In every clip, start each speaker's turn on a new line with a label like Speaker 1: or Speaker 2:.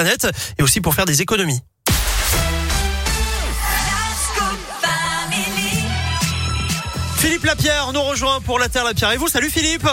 Speaker 1: planète et aussi pour faire des économies. Philippe Lapierre nous rejoint pour la Terre Lapierre. Et vous, salut Philippe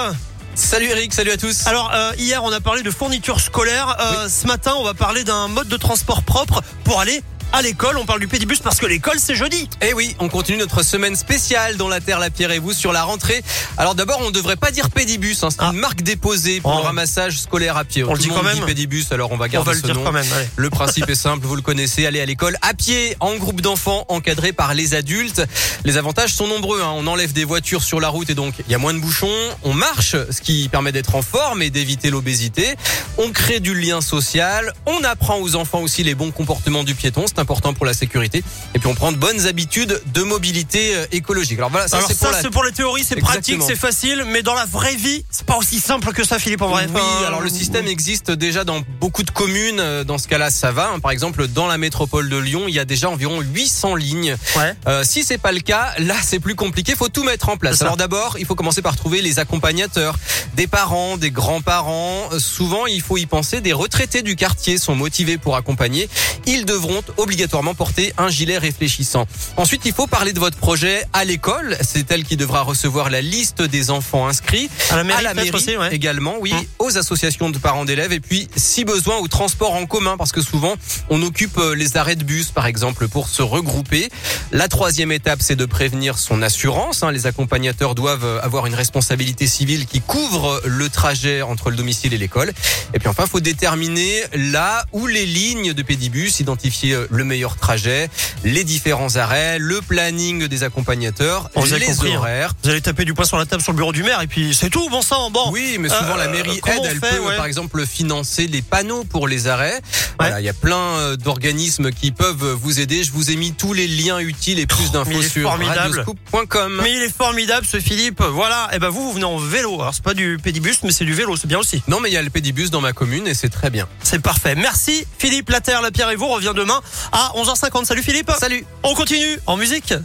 Speaker 2: Salut Eric, salut à tous.
Speaker 1: Alors euh, hier on a parlé de fourniture scolaire. Euh, Ce matin on va parler d'un mode de transport propre pour aller à l'école. On parle du pédibus parce que l'école c'est jeudi.
Speaker 2: Eh oui, on continue notre semaine spéciale dans la Terre, la Pierre et vous sur la rentrée. Alors d'abord, on ne devrait pas dire pédibus, hein, c'est
Speaker 1: Ah.
Speaker 2: une marque déposée pour
Speaker 1: Oh.
Speaker 2: le ramassage scolaire à pied.
Speaker 1: On le
Speaker 2: Tout
Speaker 1: dit
Speaker 2: monde
Speaker 1: quand même.
Speaker 2: dit pédibus, alors on va
Speaker 1: On
Speaker 2: garder
Speaker 1: va le dire
Speaker 2: nom.
Speaker 1: quand même. allez.
Speaker 2: Le principe est simple, vous le connaissez, aller à l'école à pied, en groupe d'enfants, encadré par les adultes. Les avantages sont nombreux, hein. on enlève des voitures sur la route et donc il y a moins de bouchons. On marche, ce qui permet d'être en forme et d'éviter l'obésité. On crée du lien social. On apprend aux enfants aussi les bons comportements du piéton, c'est important pour la sécurité. Et puis on prend de bonnes habitudes de mobilité euh, écologique. Alors voilà, ça c'est pour la...
Speaker 1: pour les théories, c'est pratique, c'est facile, mais dans la vraie vie c'est pas aussi simple que ça Philippe en vrai.
Speaker 2: Oui,
Speaker 1: Enfin,
Speaker 2: alors le système existe déjà dans beaucoup de communes. Euh, Dans ce cas-là, ça va. Par exemple, dans la métropole de Lyon, il y a déjà environ 800 lignes.
Speaker 1: Ouais.
Speaker 2: Euh, si c'est pas le cas, là c'est plus compliqué. Faut tout mettre en place. Alors d'abord, il faut commencer par trouver les accompagnateurs, des parents, des grands-parents. Souvent, il faut y penser. Des retraités du quartier sont motivés pour accompagner. Ils devront obligatoirement porter un gilet réfléchissant. Ensuite, il faut parler de votre projet à l'école. C'est elle qui devra recevoir la liste des enfants inscrits
Speaker 1: À la mairie,
Speaker 2: à la mairie
Speaker 1: aussi, ouais.
Speaker 2: également, oui,
Speaker 1: Hum.
Speaker 2: aux associations de parents d'élèves et puis si besoin au transport en commun parce que souvent on occupe euh, les arrêts de bus par exemple pour se regrouper. La troisième étape c'est de prévenir son assurance. hein. Les accompagnateurs doivent euh, avoir une responsabilité civile qui couvre le trajet entre le domicile et l'école. Et puis enfin faut déterminer là où les lignes de pédibus, identifier euh, le meilleur trajet, les différents arrêts, le planning des accompagnateurs,
Speaker 1: On
Speaker 2: les
Speaker 1: compris, hein.
Speaker 2: horaires.
Speaker 1: Vous allez taper du poing sur la table sur le bureau du maire et puis c'est tout, bon sang, bon.
Speaker 2: Oui, mais souvent
Speaker 1: Euh,
Speaker 2: la mairie aide, elle
Speaker 1: fait,
Speaker 2: peut
Speaker 1: ouais.
Speaker 2: par exemple financer les panneaux pour les arrêts. Voilà, il y a plein euh, d'organismes qui peuvent vous aider. Je vous ai mis tous les liens utiles et plus
Speaker 1: mais
Speaker 2: d'infos
Speaker 1: il
Speaker 2: sur radioscoop.com.
Speaker 1: Mais il est formidable ce Philippe. Voilà, et ben vous vous venez en vélo. Alors c'est pas du pédibus mais c'est du vélo, c'est bien aussi.
Speaker 2: Non, mais il y a le pédibus dans ma commune et c'est très bien.
Speaker 1: C'est parfait. Merci Philippe, la Terre, la Pierre et vous revient demain à 11h50. Salut Philippe.
Speaker 2: Salut
Speaker 1: On continue en musique.